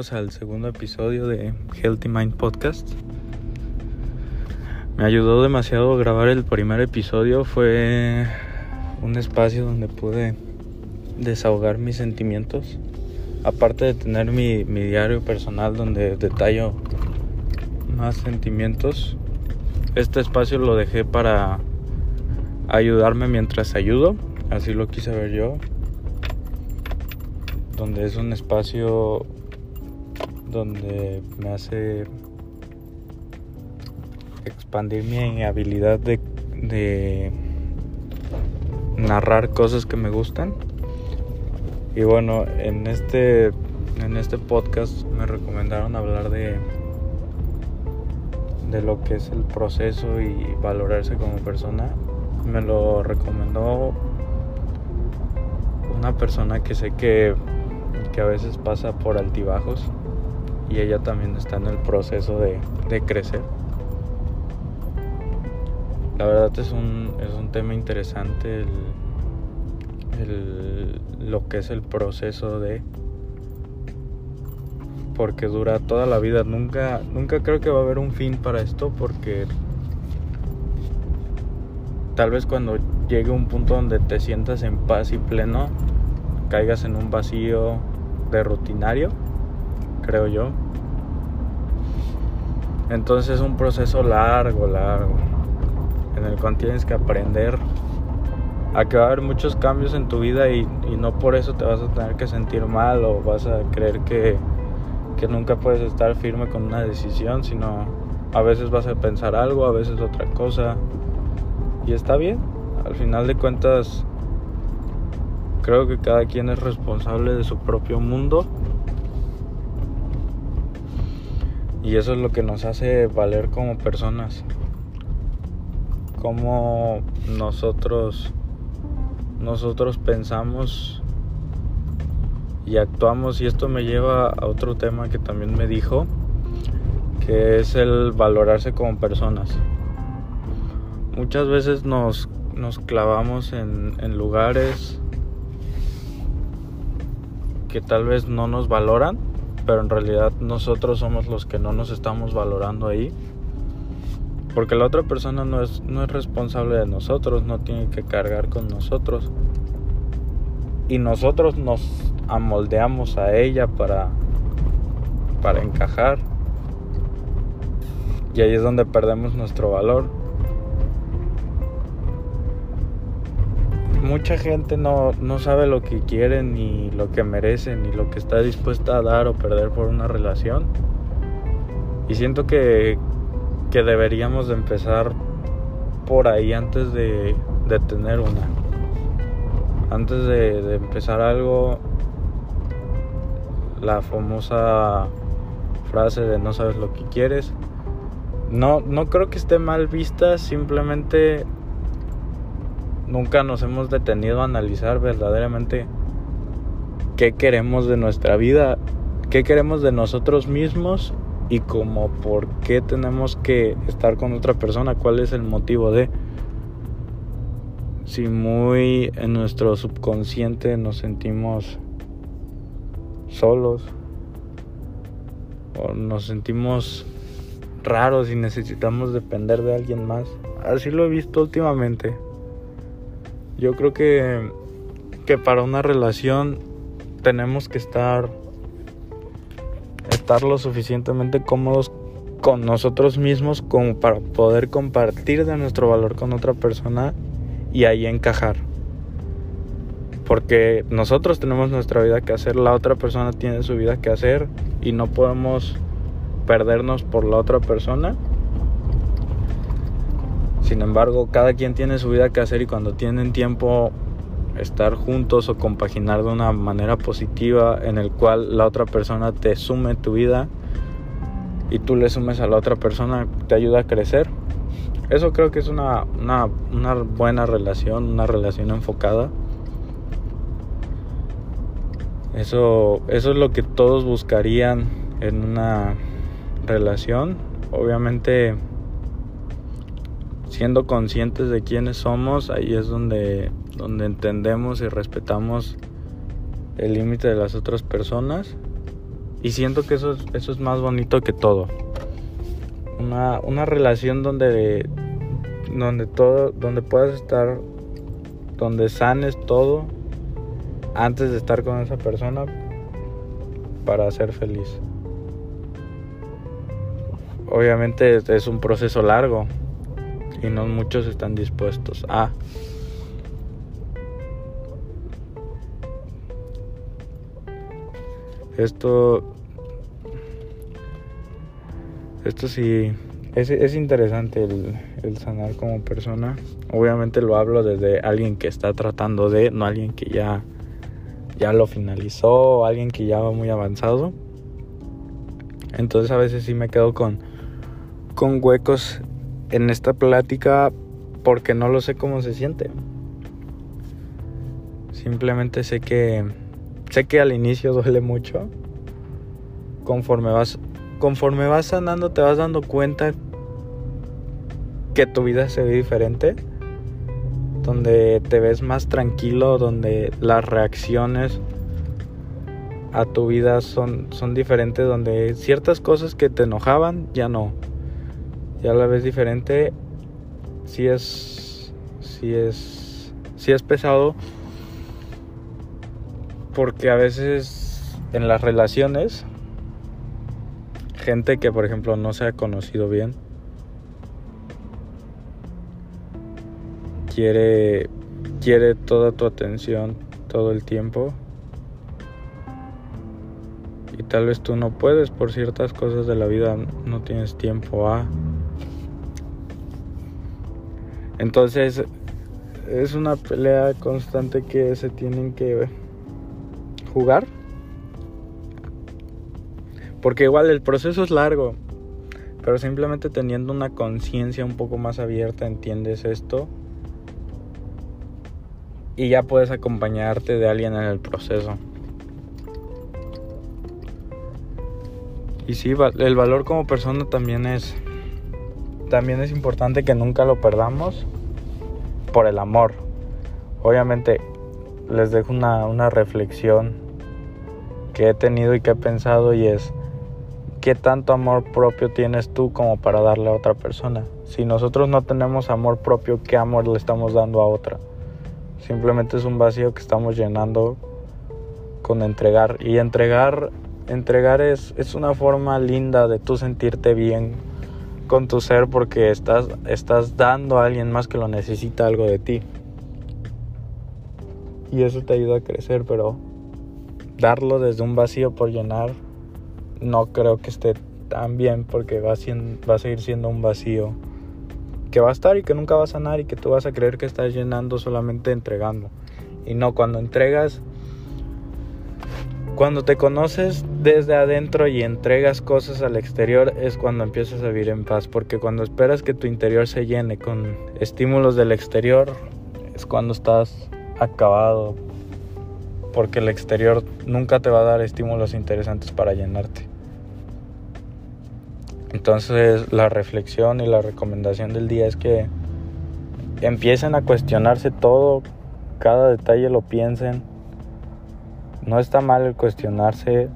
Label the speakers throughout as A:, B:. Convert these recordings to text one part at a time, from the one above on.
A: al segundo episodio de Healthy Mind Podcast. Me ayudó demasiado grabar el primer episodio, fue un espacio donde pude desahogar mis sentimientos, aparte de tener mi, mi diario personal donde detallo más sentimientos. Este espacio lo dejé para ayudarme mientras ayudo, así lo quise ver yo donde es un espacio donde me hace expandir mi habilidad de, narrar cosas que me gustan. Y bueno, en este, en este podcast me recomendaron hablar de, de lo que es el proceso y valorarse como persona. Me lo recomendó una persona que sé que que a veces pasa por altibajos y ella también está en el proceso de, crecer. La verdad es un, es un tema interesante el, lo que es el proceso de porque dura toda la vida. Nunca, nunca creo que va a haber un fin para esto porque tal vez cuando llegue un punto donde te sientas en paz y pleno, caigas en un vacío de rutinario, creo yo. Entonces es un proceso largo, largo, en el cual tienes que aprender a que va a haber muchos cambios en tu vida y, no por eso te vas a tener que sentir mal o vas a creer que, que nunca puedes estar firme con una decisión, sino a veces vas a pensar algo, a veces otra cosa. Y está bien, al final de cuentas Creo que cada quien es responsable de su propio mundo. Y eso es lo que nos hace valer como personas. Como nosotros nosotros pensamos y actuamos y esto me lleva a otro tema que también me dijo que es el valorarse como personas muchas veces nos, nos clavamos en, en lugares que tal vez no nos valoran, pero en realidad nosotros somos los que no nos estamos valorando ahí. Porque la otra persona no es, no es responsable de nosotros, no tiene que cargar con nosotros. Y nosotros nos amoldeamos a ella para, para encajar. Y ahí es donde perdemos nuestro valor. Mucha gente no, sabe lo que quiere, ni lo que merece, ni lo que está dispuesta a dar o perder por una relación. Y siento que, que deberíamos de empezar por ahí antes de, de tener una. Antes de, de empezar algo, la famosa frase de no sabes lo que quieres. No, no creo que esté mal vista, simplemente nunca nos hemos detenido a analizar verdaderamente qué queremos de nuestra vida, qué queremos de nosotros mismos y como por qué tenemos que estar con otra persona, cuál es el motivo de si muy en nuestro subconsciente nos sentimos solos o nos sentimos raros y necesitamos depender de alguien más. Así lo he visto últimamente. Yo creo que, que para una relación tenemos que estar, estar lo suficientemente cómodos con nosotros mismos como para poder compartir de nuestro valor con otra persona y ahí encajar. Porque nosotros tenemos nuestra vida que hacer, la otra persona tiene su vida que hacer y no podemos perdernos por la otra persona sin embargo, cada quien tiene su vida que hacer y cuando tienen tiempo estar juntos o compaginar de una manera positiva en el cual la otra persona te sume tu vida y tú le sumes a la otra persona, te ayuda a crecer. Eso creo que es una, una, una buena relación, una relación enfocada. Eso, eso es lo que todos buscarían en una relación. Obviamente siendo conscientes de quiénes somos, ahí es donde, donde entendemos y respetamos el límite de las otras personas. Y siento que eso, eso es más bonito que todo. Una, una relación donde, donde todo, donde puedas estar, donde sanes todo antes de estar con esa persona para ser feliz. Obviamente es un proceso largo y no muchos están dispuestos a. Esto. Esto sí. Es, interesante el, el, sanar como persona. Obviamente lo hablo desde alguien que está tratando de, no alguien que ya, ya lo finalizó, alguien que ya va muy avanzado. Entonces a veces sí me quedo con, con huecos en esta plática porque no lo sé cómo se siente. Simplemente sé que sé que al inicio duele mucho. Conforme vas conforme vas sanando te vas dando cuenta que tu vida se ve diferente. Donde te ves más tranquilo, donde las reacciones a tu vida son, son diferentes, donde ciertas cosas que te enojaban ya no. Ya la ves diferente. Si es. Si es. Si es pesado porque a veces en las relaciones, gente que por ejemplo no se ha conocido bien, quiere, quiere toda tu atención todo el tiempo. Y tal vez tú no puedes por ciertas cosas de la vida, no tienes tiempo a... Entonces es una pelea constante que se tienen que jugar. Porque igual el proceso es largo, pero simplemente teniendo una conciencia un poco más abierta entiendes esto y ya puedes acompañarte de alguien en el proceso. Y sí, el valor como persona también es también es importante que nunca lo perdamos por el amor. Obviamente les dejo una, una reflexión que he tenido y que he pensado y es, ¿qué tanto amor propio tienes tú como para darle a otra persona? Si nosotros no tenemos amor propio, ¿qué amor le estamos dando a otra? Simplemente es un vacío que estamos llenando con entregar. Y entregar, entregar es, es una forma linda de tú sentirte bien con tu ser porque estás, estás dando a alguien más que lo necesita algo de ti y eso te ayuda a crecer, pero darlo desde un vacío por llenar no creo que esté tan bien porque va a, va a seguir siendo un vacío que va a estar y que nunca va a sanar y que tú vas a creer que estás llenando solamente entregando. Y no, cuando entregas, cuando te conoces desde adentro y entregas cosas al exterior es cuando empiezas a vivir en paz, porque cuando esperas que tu interior se llene con estímulos del exterior es cuando estás acabado, porque el exterior nunca te va a dar estímulos interesantes para llenarte. Entonces la reflexión y la recomendación del día es que empiecen a cuestionarse todo, cada detalle lo piensen. No está mal el cuestionarse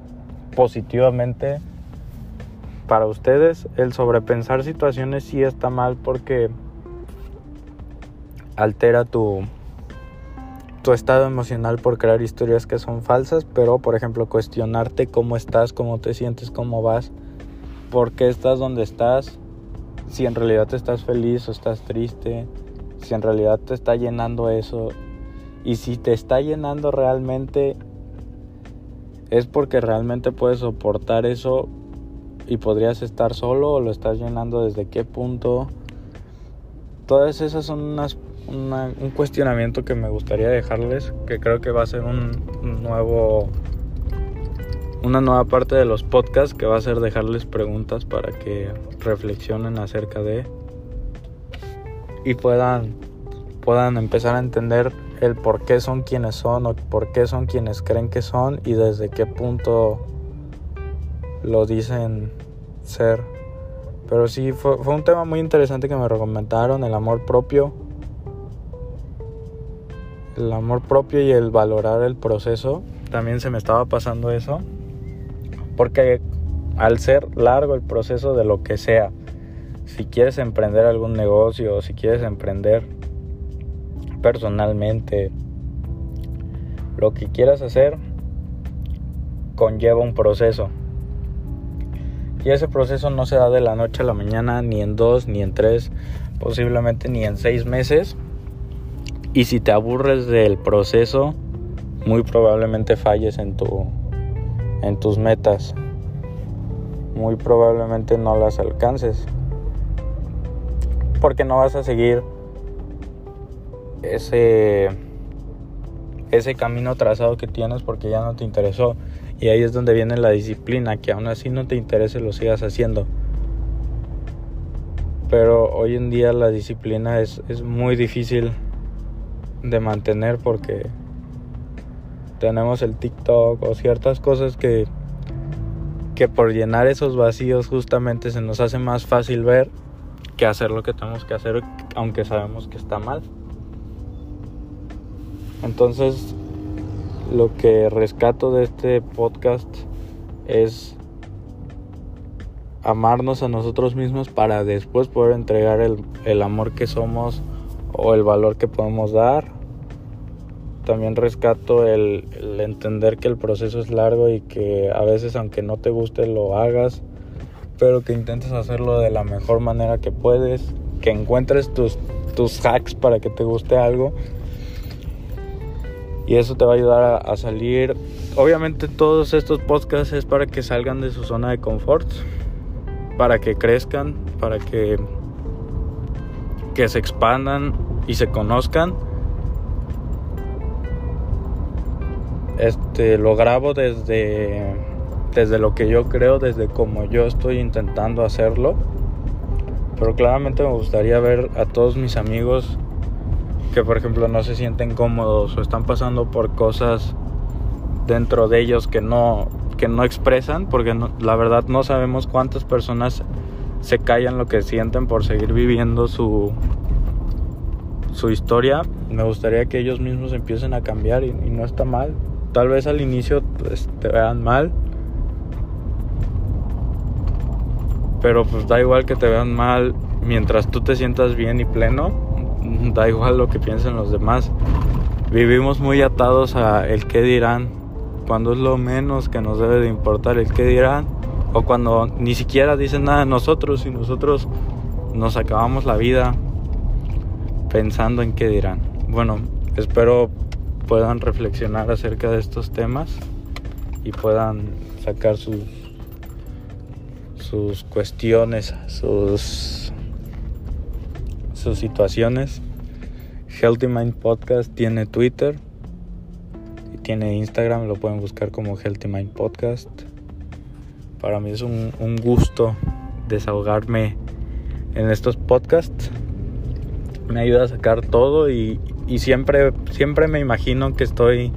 A: positivamente. Para ustedes el sobrepensar situaciones sí está mal porque altera tu, tu estado emocional por crear historias que son falsas, pero por ejemplo cuestionarte cómo estás, cómo te sientes, cómo vas, por qué estás donde estás, si en realidad te estás feliz o estás triste, si en realidad te está llenando eso y si te está llenando realmente es porque realmente puedes soportar eso y podrías estar solo o lo estás llenando desde qué punto. Todas esas son unas un cuestionamiento que me gustaría dejarles, que creo que va a ser un, nuevo, una nueva parte de los podcasts, que va a ser dejarles preguntas para que reflexionen acerca de y puedan, puedan empezar a entender el por qué son quienes son o por qué son quienes creen que son y desde qué punto lo dicen ser. Pero sí, fue, un tema muy interesante que me recomendaron, el amor propio el amor propio y el valorar el proceso. También se me estaba pasando eso. Porque al ser largo el proceso de lo que sea, si quieres emprender algún negocio, si quieres emprender personalmente, lo que quieras hacer conlleva un proceso. Y ese proceso no se da de la noche a la mañana, ni en dos, ni en tres, posiblemente ni en seis meses. Y si te aburres del proceso, muy probablemente falles en, tu, en tus metas. Muy probablemente no las alcances. Porque no vas a seguir ese, ese camino trazado que tienes porque ya no te interesó. Y ahí es donde viene la disciplina, que aún así no te interese lo sigas haciendo. Pero hoy en día la disciplina es, es muy difícil de mantener porque tenemos el TikTok o ciertas cosas que, que por llenar esos vacíos justamente se nos hace más fácil ver que hacer lo que tenemos que hacer aunque sabemos que está mal. Entonces lo que rescato de este podcast es amarnos a nosotros mismos para después poder entregar el, amor que somos o el valor que podemos dar. También rescato el, entender que el proceso es largo y que a veces aunque no te guste lo hagas, pero que intentes hacerlo de la mejor manera que puedes, que encuentres tus, tus hacks para que te guste algo y eso te va a ayudar a, salir. Obviamente todos estos podcasts es para que salgan de su zona de confort, para que crezcan, para que, que se expandan y se conozcan. Este lo grabo desde desde lo que yo creo, desde como yo estoy intentando hacerlo. Pero claramente me gustaría ver a todos mis amigos que por ejemplo no se sienten cómodos o están pasando por cosas dentro de ellos que no, que no expresan, porque la verdad no sabemos cuántas personas se callan lo que sienten por seguir viviendo su, su historia. Me gustaría que ellos mismos empiecen a cambiar y, no está mal. Tal vez al inicio pues, te vean mal. Pero pues da igual que te vean mal mientras tú te sientas bien y pleno da igual lo que piensen los demás. Vivimos muy atados a el qué dirán, cuando es lo menos que nos debe de importar el qué dirán, o cuando ni siquiera dicen nada de nosotros y nosotros nos acabamos la vida pensando en qué dirán. Bueno, espero puedan reflexionar acerca de estos temas y puedan sacar sus sus cuestiones, sus situaciones Healthy Mind Podcast tiene Twitter y tiene Instagram, lo pueden buscar como Healthy Mind Podcast. Para mí es un, gusto desahogarme en estos podcasts. Me ayuda a sacar todo y, siempre, siempre me imagino que estoy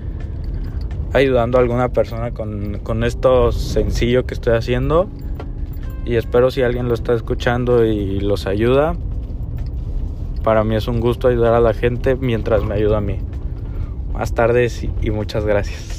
A: ayudando a alguna persona con, con esto sencillo que estoy haciendo. Y espero si alguien lo está escuchando y los ayuda, para mí es un gusto ayudar a la gente mientras me ayuda a mí. Más tarde y muchas gracias.